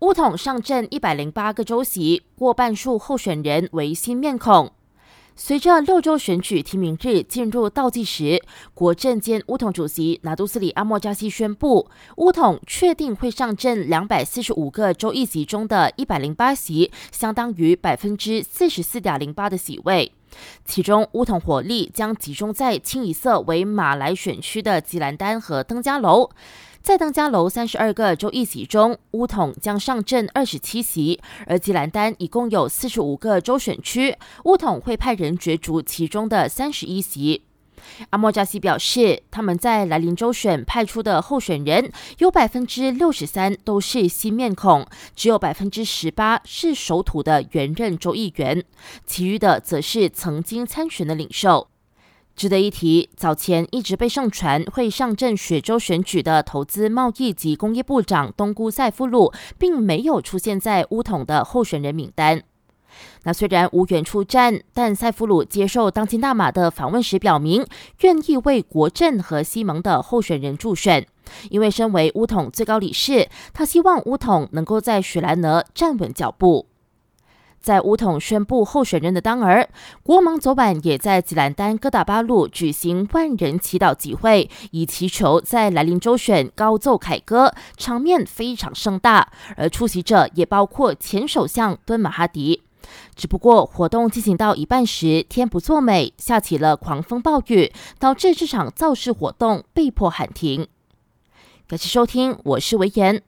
乌统上阵一百零八个州席，过半数候选人为新面孔。随着六州选举提名日进入倒计时，国政兼乌统主席拿督斯里阿莫扎西宣布，乌统确定会上阵两百四十五个州议席中的一百零八席，相当于百分之四十四点零八的席位。其中，乌统火力将集中在清一色为马来选区的吉兰丹和登嘉楼。在登嘉楼三十二个州议席中，乌统将上阵二十七席，而吉兰丹一共有四十五个州选区，乌统会派人角逐其中的三十一席。阿莫扎西表示，他们在来临州选派出的候选人有百分之六十三都是新面孔，只有百分之十八是首土的原任州议员，其余的则是曾经参选的领袖。值得一提，早前一直被盛传会上阵雪州选举的投资、贸易及工业部长东姑塞夫鲁，并没有出现在乌统的候选人名单。那虽然无缘出战，但塞夫鲁接受当今大马的访问时表明，愿意为国政和西蒙的候选人助选，因为身为乌统最高理事，他希望乌统能够在雪兰莪站稳脚步。在乌统宣布候选人的当儿，国盟昨晚也在吉兰丹哥打巴路举行万人祈祷集会，以祈求在来临州选高奏凯歌，场面非常盛大。而出席者也包括前首相敦马哈迪。只不过活动进行到一半时，天不作美，下起了狂风暴雨，导致这场造势活动被迫喊停。感谢收听，我是维言。